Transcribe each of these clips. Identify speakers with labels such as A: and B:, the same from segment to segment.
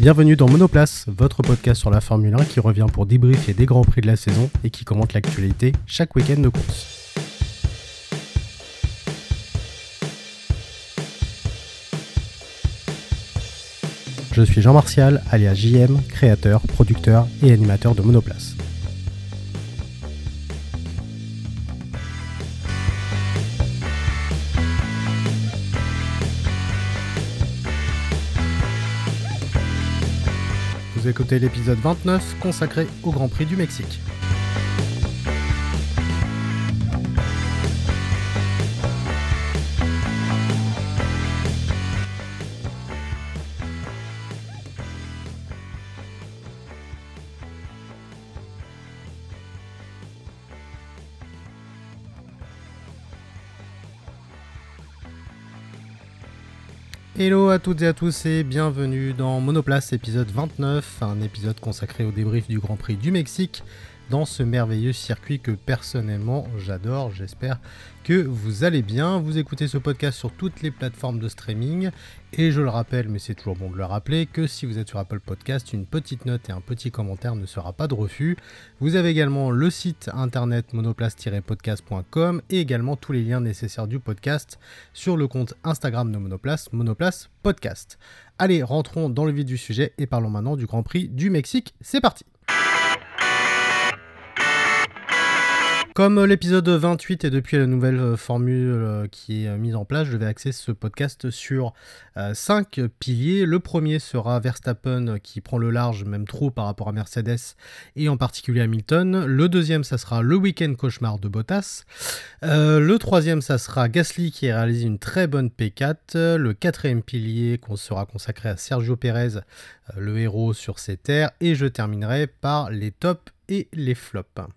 A: Bienvenue dans Monoplace, votre podcast sur la Formule 1 qui revient pour débriefer des grands prix de la saison et qui commente l'actualité chaque week-end de course. Je suis Jean Martial, alias JM, créateur, producteur et animateur de Monoplace. Écoutez l'épisode 29 consacré au Grand Prix du Mexique. Hello à toutes et à tous et bienvenue dans Monoplace épisode 29, un épisode consacré au débrief du Grand Prix du Mexique dans ce merveilleux circuit que personnellement j'adore. J'espère que vous allez bien. Vous écoutez ce podcast sur toutes les plateformes de streaming. Et je le rappelle, mais c'est toujours bon de le rappeler, que si vous êtes sur Apple Podcast, une petite note et un petit commentaire ne sera pas de refus. Vous avez également le site internet monoplace-podcast.com et également tous les liens nécessaires du podcast sur le compte Instagram de Monoplace, Monoplace Podcast. Allez, rentrons dans le vif du sujet et parlons maintenant du Grand Prix du Mexique. C'est parti Comme l'épisode 28 est depuis la nouvelle euh, formule euh, qui est euh, mise en place, je vais axer ce podcast sur 5 piliers. Le premier sera Verstappen qui prend le large, même trop par rapport à Mercedes et en particulier Hamilton. Le deuxième, ça sera le week-end cauchemar de Bottas. le troisième, ça sera Gasly qui a réalisé une très bonne P4. Le quatrième pilier qu'on sera consacré à Sergio Perez, le héros sur ses terres. Et je terminerai par les tops et les flops.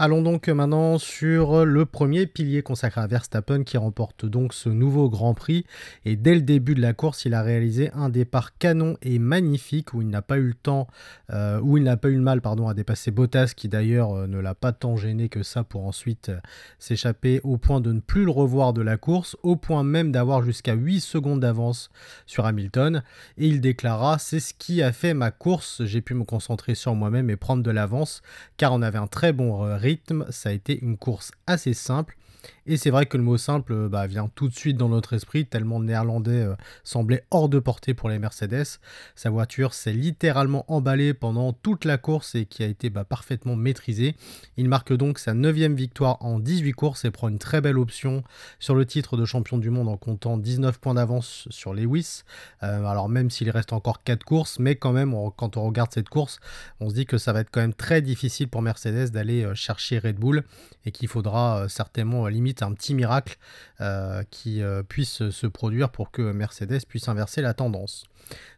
A: Allons donc maintenant sur le premier pilier consacré à Verstappen qui remporte donc ce nouveau Grand Prix. Et dès le début de la course, il a réalisé un départ canon et magnifique où il n'a pas eu le temps, euh, où il n'a pas eu le mal pardon, à dépasser Bottas qui d'ailleurs euh, ne l'a pas tant gêné que ça pour ensuite euh, s'échapper au point de ne plus le revoir de la course, au point même d'avoir jusqu'à 8 secondes d'avance sur Hamilton. Et il déclara C'est ce qui a fait ma course, j'ai pu me concentrer sur moi-même et prendre de l'avance car on avait un très bon rythme ça a été une course assez simple et c'est vrai que le mot simple euh, bah, vient tout de suite dans notre esprit, tellement le néerlandais euh, semblait hors de portée pour les Mercedes. Sa voiture s'est littéralement emballée pendant toute la course et qui a été bah, parfaitement maîtrisée. Il marque donc sa 9 victoire en 18 courses et prend une très belle option sur le titre de champion du monde en comptant 19 points d'avance sur Lewis. Euh, alors même s'il reste encore 4 courses, mais quand même, quand on regarde cette course, on se dit que ça va être quand même très difficile pour Mercedes d'aller chercher Red Bull et qu'il faudra certainement limite un petit miracle euh, qui euh, puisse se produire pour que Mercedes puisse inverser la tendance.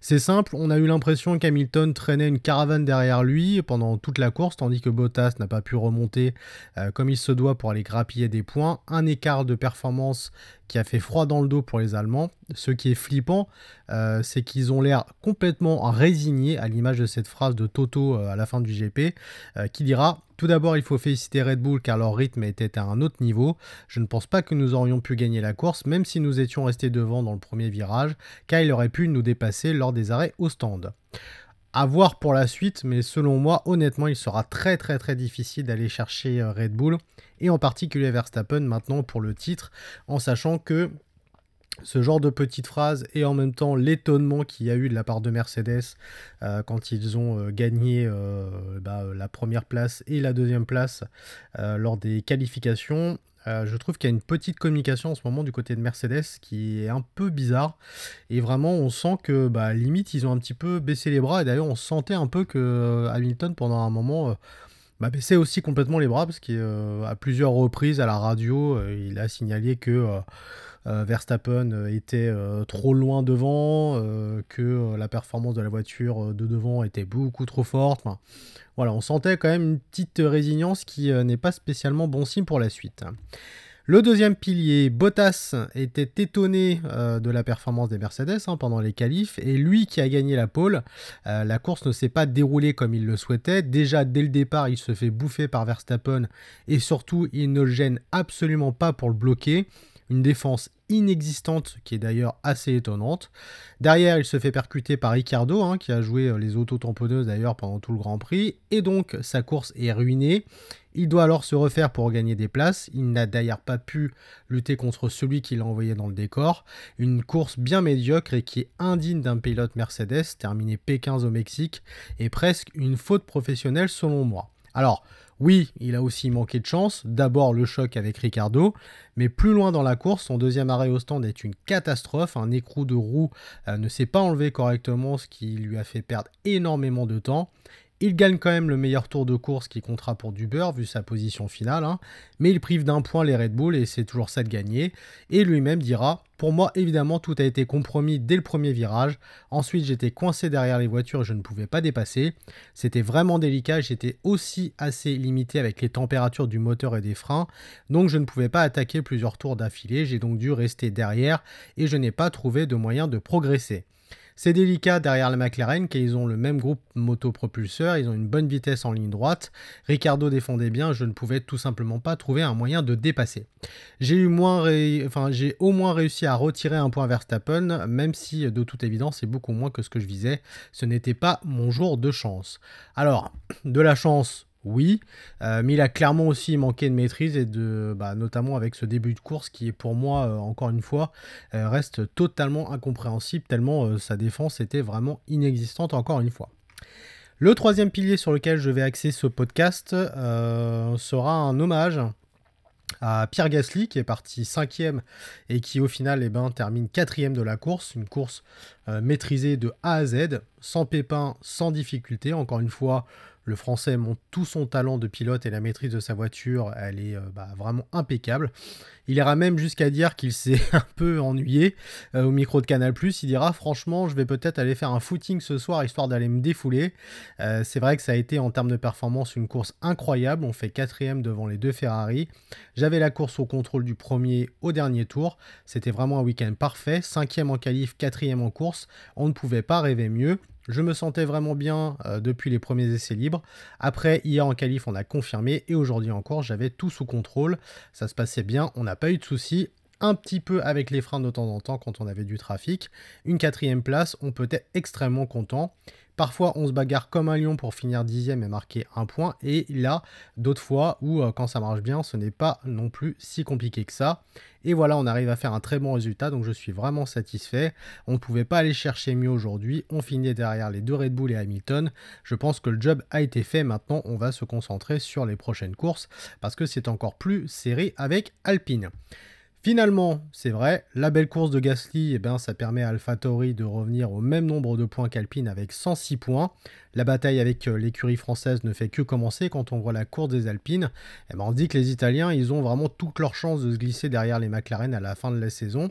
A: C'est simple, on a eu l'impression qu'Hamilton traînait une caravane derrière lui pendant toute la course, tandis que Bottas n'a pas pu remonter euh, comme il se doit pour aller grappiller des points. Un écart de performance qui a fait froid dans le dos pour les Allemands. Ce qui est flippant, euh, c'est qu'ils ont l'air complètement résignés, à l'image de cette phrase de Toto euh, à la fin du GP, qui dira tout d'abord, il faut féliciter Red Bull car leur rythme était à un autre niveau. Je ne pense pas que nous aurions pu gagner la course, même si nous étions restés devant dans le premier virage, car il aurait pu nous dépasser lors des arrêts au stand. À voir pour la suite, mais selon moi, honnêtement, il sera très très très difficile d'aller chercher euh, Red Bull, et en particulier Verstappen maintenant pour le titre, en sachant que ce genre de petite phrase et en même temps l'étonnement qu'il y a eu de la part de Mercedes euh, quand ils ont euh, gagné bah, la première place et la deuxième place lors des qualifications, euh, je trouve qu'il y a une petite communication en ce moment du côté de Mercedes qui est un peu bizarre. Et vraiment, on sent que bah, limite, ils ont un petit peu baissé les bras. Et d'ailleurs, on sentait un peu que euh, Hamilton, pendant un moment, euh, bah, baissait aussi complètement les bras parce qu'à plusieurs reprises à la radio, il a signalé que euh, Verstappen euh, était euh, trop loin devant, que la performance de la voiture de devant était beaucoup trop forte. voilà, on sentait quand même une petite résilience qui n'est pas spécialement bon signe pour la suite. Le deuxième pilier, Bottas, était étonné de la performance des Mercedes hein, pendant les qualifs et lui qui a gagné la pole, la course ne s'est pas déroulée comme il le souhaitait. Déjà dès le départ, il se fait bouffer par Verstappen et surtout il ne le gêne absolument pas pour le bloquer. Une défense inexistante qui est d'ailleurs assez étonnante. Derrière, il se fait percuter par Ricardo, hein, qui a joué euh, les auto-tamponneuses d'ailleurs pendant tout le Grand Prix, et donc sa course est ruinée. Il doit alors se refaire pour gagner des places. Il n'a d'ailleurs pas pu lutter contre celui qui l'a envoyé dans le décor. Une course bien médiocre et qui est indigne d'un pilote Mercedes, terminé P15 au Mexique, et presque une faute professionnelle selon moi. Alors, oui, il a aussi manqué de chance. D'abord le choc avec Ricardo, mais plus loin dans la course, son deuxième arrêt au stand est une catastrophe. Un écrou de roue euh, ne s'est pas enlevé correctement, ce qui lui a fait perdre énormément de temps. Il gagne quand même le meilleur tour de course qui comptera pour du beurre vu sa position finale, hein. mais il prive d'un point les Red Bull et c'est toujours ça de gagner. Et lui-même dira Pour moi, évidemment, tout a été compromis dès le premier virage. Ensuite, j'étais coincé derrière les voitures et je ne pouvais pas dépasser. C'était vraiment délicat, j'étais aussi assez limité avec les températures du moteur et des freins, donc je ne pouvais pas attaquer plusieurs tours d'affilée. J'ai donc dû rester derrière et je n'ai pas trouvé de moyen de progresser. C'est délicat derrière la McLaren car ils ont le même groupe motopropulseur, ils ont une bonne vitesse en ligne droite. Ricardo défendait bien, je ne pouvais tout simplement pas trouver un moyen de dépasser. J'ai au moins réussi à retirer un point Verstappen, même si de toute évidence c'est beaucoup moins que ce que je visais. Ce n'était pas mon jour de chance. Alors, de la chance, oui, euh, mais il a clairement aussi manqué de maîtrise et de, bah, notamment avec ce début de course qui est pour moi, euh, encore une fois, euh, reste totalement incompréhensible tellement sa défense était vraiment inexistante encore une fois. Le troisième pilier sur lequel je vais axer ce podcast sera un hommage à Pierre Gasly qui est parti cinquième et qui au final eh ben, termine quatrième de la course, une course maîtrisée de A à Z, sans pépin, sans difficulté. Encore une fois, le français montre tout son talent de pilote et la maîtrise de sa voiture, elle est euh, bah, vraiment impeccable. Il ira même jusqu'à dire qu'il s'est un peu ennuyé euh, au micro de Canal+. Il dira franchement, je vais peut-être aller faire un footing ce soir histoire d'aller me défouler. Euh, c'est vrai que ça a été en termes de performance une course incroyable. On fait quatrième devant les deux Ferrari. J'avais la course au contrôle du premier au dernier tour. C'était vraiment un week-end parfait. Cinquième en qualif, quatrième en course. On ne pouvait pas rêver mieux. Je me sentais vraiment bien euh, depuis les premiers essais libres. Après, hier en qualif, on a confirmé et aujourd'hui encore, j'avais tout sous contrôle. Ça se passait bien, on n'a pas eu de soucis. Un petit peu avec les freins de temps en temps quand on avait du trafic. Une quatrième place, on peut être extrêmement content. Parfois, on se bagarre comme un lion pour finir dixième et marquer un point. Et là, d'autres fois où, euh, quand ça marche bien, ce n'est pas non plus si compliqué que ça. Et voilà, on arrive à faire un très bon résultat, donc je suis vraiment satisfait. On ne pouvait pas aller chercher mieux aujourd'hui. On finit derrière les deux Red Bull et Hamilton. Je pense que le job a été fait. Maintenant, on va se concentrer sur les prochaines courses parce que c'est encore plus serré avec Alpine. Finalement, c'est vrai, la belle course de Gasly, eh ben, ça permet à AlphaTauri de revenir au même nombre de points qu'Alpine avec 106 points. La bataille avec euh, l'écurie française ne fait que commencer quand on voit la course des Alpines. Eh ben, on dit que les Italiens, ils ont vraiment toutes leurs chances de se glisser derrière les McLaren à la fin de la saison.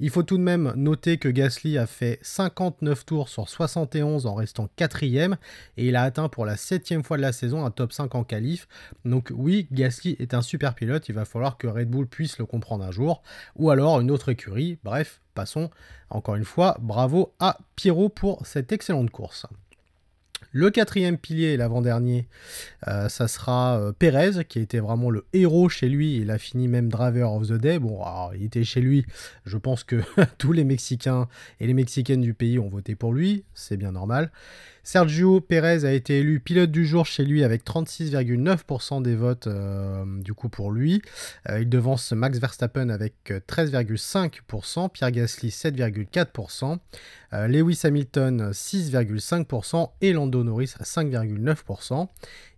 A: Il faut tout de même noter que Gasly a fait 59 tours sur 71 en restant quatrième et il a atteint pour la septième fois de la saison un top 5 en qualif. Donc oui, Gasly est un super pilote, il va falloir que Red Bull puisse le comprendre un jour ou alors une autre écurie. Bref, passons. Encore une fois, bravo à Pierrot pour cette excellente course. Le quatrième pilier, l'avant-dernier, euh, ça sera euh, Perez, qui était vraiment le héros chez lui. Il a fini même Driver of the Day. Bon, il était chez lui. Je pense que tous les Mexicains et les Mexicaines du pays ont voté pour lui. C'est bien normal. Sergio Perez a été élu pilote du jour chez lui avec 36,9% des votes euh, du coup pour lui. Euh, il devance Max Verstappen avec 13,5%, Pierre Gasly 7,4%, euh, Lewis Hamilton 6,5% et Lando Norris 5,9%.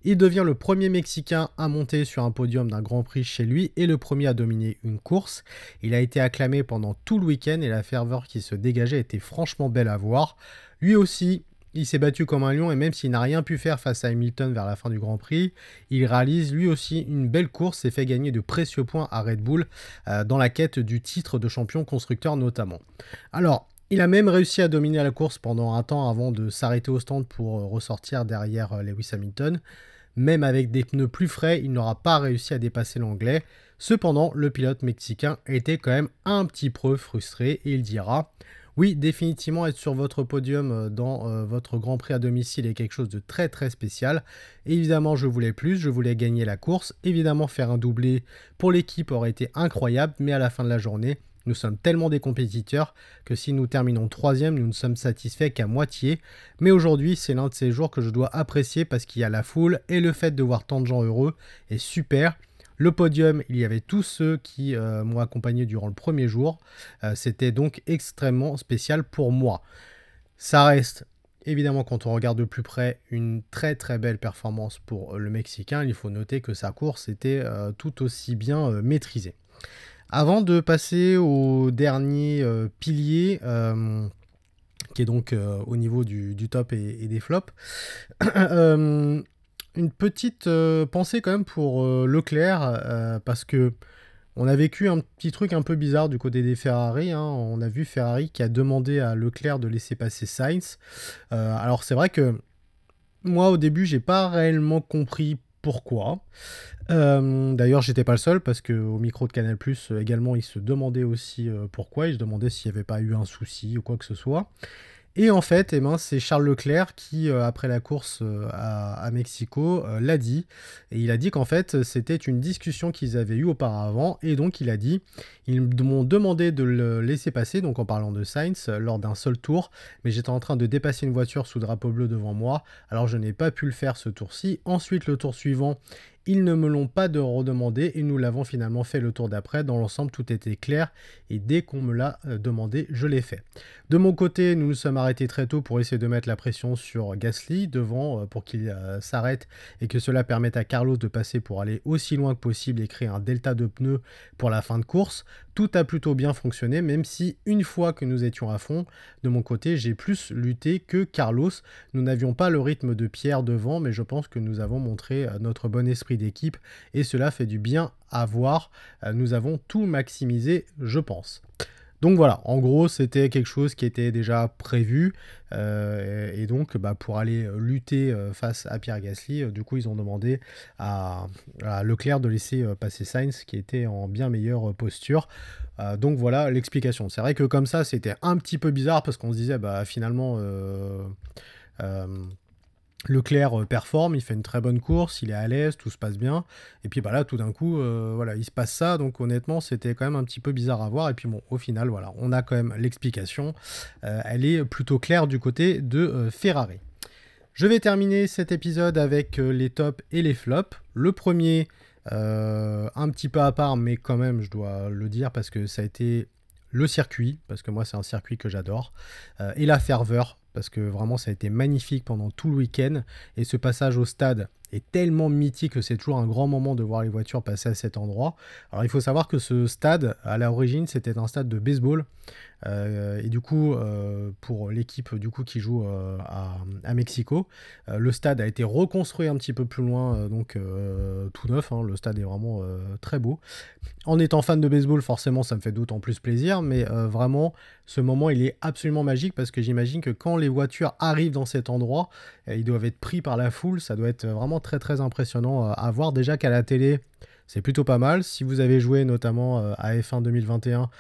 A: Il devient le premier Mexicain à monter sur un podium d'un Grand Prix chez lui et le premier à dominer une course. Il a été acclamé pendant tout le week-end et la ferveur qui se dégageait était franchement belle à voir. Lui aussi, il s'est battu comme un lion et même s'il n'a rien pu faire face à Hamilton vers la fin du Grand Prix, il réalise lui aussi une belle course et fait gagner de précieux points à Red Bull euh, dans la quête du titre de champion constructeur notamment. Alors, il a même réussi à dominer la course pendant un temps avant de s'arrêter au stand pour euh, ressortir derrière euh, Lewis Hamilton. Même avec des pneus plus frais, il n'aura pas réussi à dépasser l'anglais. Cependant, le pilote mexicain était quand même un petit peu frustré et il dira Oui, définitivement être sur votre podium euh, dans euh, votre Grand Prix à domicile est quelque chose de très très spécial. Évidemment, je voulais plus, je voulais gagner la course. Évidemment, faire un doublé pour l'équipe aurait été incroyable, mais à la fin de la journée, nous sommes tellement des compétiteurs que si nous terminons troisième, nous ne sommes satisfaits qu'à moitié. Mais aujourd'hui, c'est l'un de ces jours que je dois apprécier parce qu'il y a la foule et le fait de voir tant de gens heureux est super. Le podium, il y avait tous ceux qui euh, m'ont accompagné durant le premier jour. Euh, c'était donc extrêmement spécial pour moi. Ça reste, évidemment, quand on regarde de plus près, une très très belle performance pour le Mexicain. Il faut noter que sa course était euh, tout aussi bien maîtrisée. Avant de passer au dernier pilier, qui est donc au niveau du, top et des flops, une petite euh, pensée quand même pour euh, Leclerc, euh, parce que on a vécu un petit truc un peu bizarre du côté des Ferrari. Hein. On a vu Ferrari qui a demandé à Leclerc de laisser passer Sainz. alors c'est vrai que moi au début j'ai pas réellement compris pourquoi. D'ailleurs, j'étais pas le seul parce que au micro de Canal Plus également, il se demandait aussi pourquoi. Il se demandait s'il n'y avait pas eu un souci ou quoi que ce soit. Et en fait, eh ben, c'est Charles Leclerc qui, euh, après la course euh, à, Mexico, euh, l'a dit. Et il a dit qu'en fait, c'était une discussion qu'ils avaient eue auparavant. Et donc, il a dit ils m'ont demandé de le laisser passer, donc en parlant de Sainz, lors d'un seul tour. Mais j'étais en train de dépasser une voiture sous drapeau bleu devant moi. Alors, je n'ai pas pu le faire ce tour-ci. Ensuite, le tour suivant, ils ne me l'ont pas de redemandé et nous l'avons finalement fait le tour d'après. Dans l'ensemble, tout était clair et dès qu'on me l'a euh, demandé, je l'ai fait. De mon côté, nous nous sommes arrêtés très tôt pour essayer de mettre la pression sur Gasly devant euh, pour qu'il euh, s'arrête et que cela permette à Carlos de passer pour aller aussi loin que possible et créer un delta de pneus pour la fin de course. Tout a plutôt bien fonctionné, même si une fois que nous étions à fond, de mon côté, j'ai plus lutté que Carlos. Nous n'avions pas le rythme de Pierre devant, mais je pense que nous avons montré notre bon esprit d'équipe et cela fait du bien à voir. Euh, nous avons tout maximisé, je pense. Donc voilà, en gros, c'était quelque chose qui était déjà prévu. Euh, et donc, bah, pour aller lutter euh, face à Pierre Gasly, du coup, ils ont demandé à, Leclerc de laisser passer Sainz, qui était en bien meilleure posture. donc voilà l'explication. C'est vrai que comme ça, c'était un petit peu bizarre parce qu'on se disait, bah, finalement. Leclerc euh, performe, il fait une très bonne course, il est à l'aise, tout se passe bien. Et puis bah là, tout d'un coup, euh, voilà, il se passe ça. Donc honnêtement, c'était quand même un petit peu bizarre à voir. Et puis bon, au final, voilà, on a quand même l'explication. Euh, elle est plutôt claire du côté de Ferrari. Je vais terminer cet épisode avec les tops et les flops. Le premier, un petit peu à part, mais quand même, je dois le dire parce que ça a été le circuit, parce que moi c'est un circuit que j'adore, et la ferveur parce que vraiment ça a été magnifique pendant tout le week-end. Et ce passage au stade est tellement mythique que c'est toujours un grand moment de voir les voitures passer à cet endroit. Alors il faut savoir que ce stade, à l'origine, c'était un stade de baseball. Euh, et du coup, euh, pour l'équipe du coup qui joue euh, à, Mexico, le stade a été reconstruit un petit peu plus loin, donc tout neuf. Hein. le stade est vraiment très beau. En étant fan de baseball, forcément, ça me fait d'autant plus plaisir, mais vraiment, ce moment, il est absolument magique parce que j'imagine que quand les voitures arrivent dans cet endroit, ils doivent être pris par la foule. Ça doit être vraiment très très impressionnant à voir. Déjà qu'à la télé, c'est plutôt pas mal. Si vous avez joué notamment euh, à F1 2021,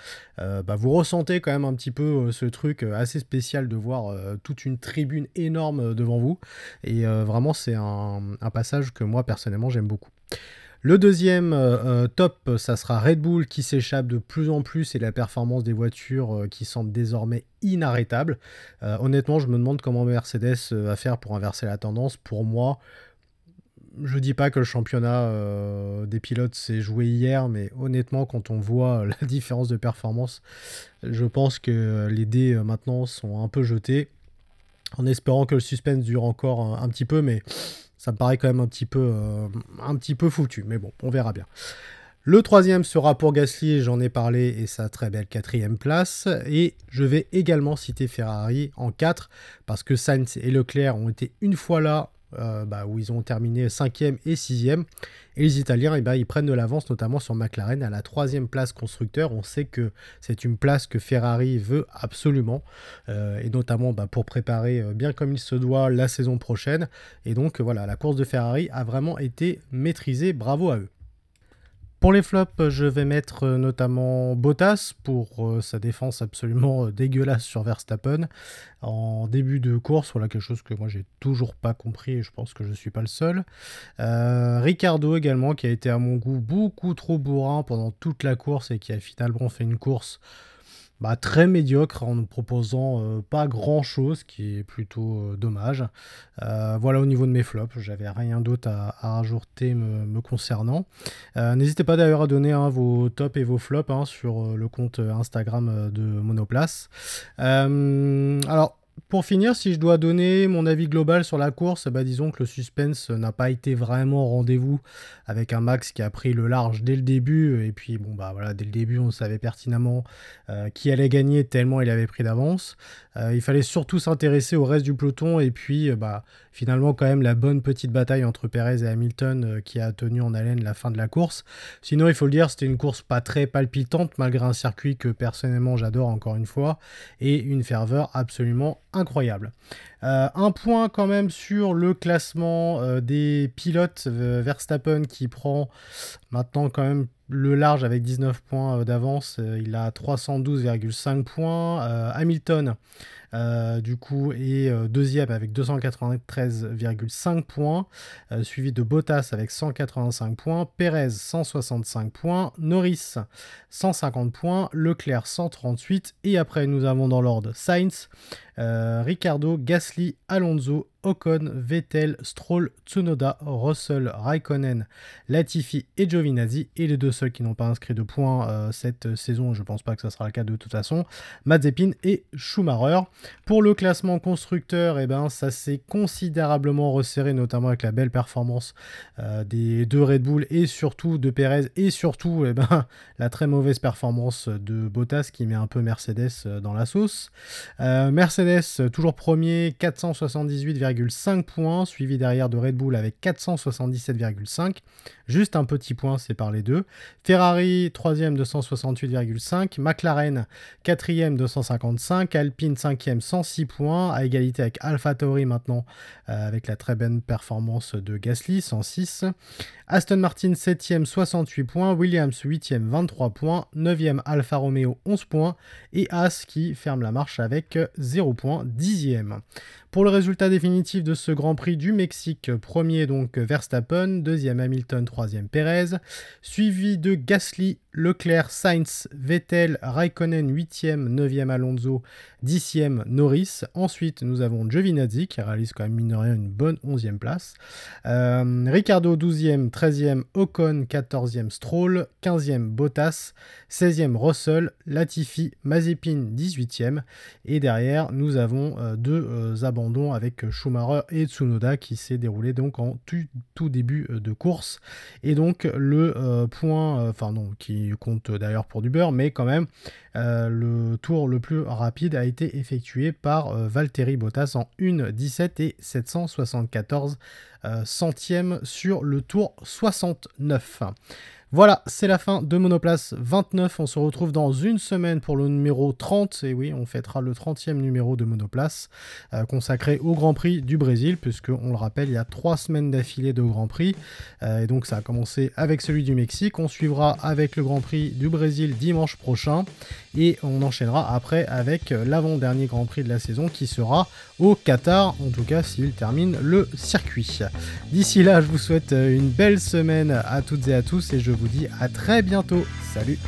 A: euh, bah, vous ressentez quand même un petit peu euh, ce truc assez spécial de voir toute une tribune énorme devant vous. Et vraiment, c'est un, passage que moi personnellement j'aime beaucoup. Le deuxième top, ça sera Red Bull qui s'échappe de plus en plus et la performance des voitures qui semble désormais inarrêtable. honnêtement, je me demande comment Mercedes va faire pour inverser la tendance. Pour moi, je dis pas que le championnat euh, des pilotes s'est joué hier, mais honnêtement, quand on voit la différence de performance, je pense que les dés euh, maintenant sont un peu jetés. En espérant que le suspense dure encore un, petit peu, mais ça me paraît quand même un petit peu, euh, un petit peu foutu. Mais bon, on verra bien. Le troisième sera pour Gasly, j'en ai parlé, et sa très belle quatrième place. Et je vais également citer Ferrari en 4, parce que Sainz et Leclerc ont été une fois là euh, bah, où ils ont terminé 5e et 6e. Et les Italiens, eh ben, ils prennent de l'avance, notamment sur McLaren à la troisième place constructeur. On sait que c'est une place que Ferrari veut absolument, euh, et notamment bah, pour préparer euh, bien comme il se doit la saison prochaine. Et donc voilà, la course de Ferrari a vraiment été maîtrisée. Bravo à eux. Pour les flops, je vais mettre euh, notamment Bottas pour euh, sa défense absolument euh, dégueulasse sur Verstappen en début de course. Voilà quelque chose que moi j'ai toujours pas compris et je pense que je suis pas le seul. Ricardo également qui a été à mon goût beaucoup trop bourrin pendant toute la course et qui a finalement fait une course bah, très médiocre en nous proposant euh, pas grand chose, qui est plutôt euh, dommage. Euh, voilà au niveau de mes flops, j'avais rien d'autre à, rajouter me, concernant. N'hésitez pas d'ailleurs à donner hein, vos tops et vos flops hein, sur le compte Instagram de Monoplace. alors, pour finir, si je dois donner mon avis global sur la course, bah disons que le suspense n'a pas été vraiment au rendez-vous avec un Max qui a pris le large dès le début. Et puis, bon, bah voilà, dès le début, on savait pertinemment euh, qui allait gagner tellement il avait pris d'avance. Euh, il fallait surtout s'intéresser au reste du peloton. Et puis, euh, bah, finalement, quand même, la bonne petite bataille entre Perez et Hamilton qui a tenu en haleine la fin de la course. Sinon, il faut le dire, c'était une course pas très palpitante, malgré un circuit que personnellement j'adore encore une fois. Et une ferveur absolument incroyable. Euh, un point quand même sur le classement euh, des pilotes. Euh, Verstappen qui prend maintenant quand même le large avec 19 points d'avance. il a 312,5 points. Hamilton du coup, euh, deuxième avec 293,5 points, suivi de Bottas avec 185 points, Perez 165 points, Norris 150 points, Leclerc 138, et après nous avons dans l'ordre Sainz, Ricardo, Gasly, Alonso, Ocon, Vettel, Stroll, Tsunoda, Russell, Raikkonen, Latifi et Giovinazzi. Et les deux seuls qui n'ont pas inscrit de points euh, cette saison, je pense pas que ça sera le cas de toute façon, Mazepin et Schumacher. Pour le classement constructeur, eh ben, ça s'est considérablement resserré, notamment avec la belle performance euh, des deux Red Bull et surtout de Perez et surtout eh ben, la très mauvaise performance de Bottas qui met un peu Mercedes euh, dans la sauce. Mercedes, toujours premier, 478, 5 points, suivi derrière de Red Bull avec 477,5. Juste un petit point par les deux. Ferrari, 3ème, 268,5. McLaren, 4ème, 255. Alpine, 5ème, 106 points. À égalité avec AlphaTauri maintenant, euh, avec la très bonne performance de Gasly, 106. Aston Martin 7ème 68 points, Williams 8ème 23 points, 9ème Alfa Romeo 11 points et As qui ferme la marche avec 0 points 10ème. Pour le résultat définitif de ce Grand Prix du Mexique, premier donc Verstappen, deuxième Hamilton, troisième Perez, suivi de Gasly, Leclerc, Sainz, Vettel, Raikkonen 8e, 9e Alonso, 10e Norris. Ensuite, nous avons Giovinazzi qui réalise quand même mine de rien une bonne 11e place. Ricardo 12e, 13e Ocon, 14e Stroll, 15e Bottas, 16e Russell, Latifi, Mazepin 18e. Et derrière, nous avons euh, deux euh, abandons avec Schumacher et Tsunoda qui s'est déroulé donc en tout, début de course. Et donc le point, enfin non, qui compte d'ailleurs pour du beurre, mais quand même, euh, le tour le plus rapide a été effectué par euh, Valtteri Bottas en 1,17 et 774 euh, centièmes sur le tour 69. Voilà, c'est la fin de Monoplace 29. On se retrouve dans une semaine pour le numéro 30. Et oui, on fêtera le 30e numéro de Monoplace euh, consacré au Grand Prix du Brésil, puisque on le rappelle, il y a trois semaines d'affilée de Grand Prix. Euh, et donc ça a commencé avec celui du Mexique. On suivra avec le Grand Prix du Brésil dimanche prochain. Et on enchaînera après avec l'avant-dernier Grand Prix de la saison qui sera au Qatar, en tout cas s'il termine le circuit. D'ici là, je vous souhaite une belle semaine à toutes et à tous et je vous dis à très bientôt. Salut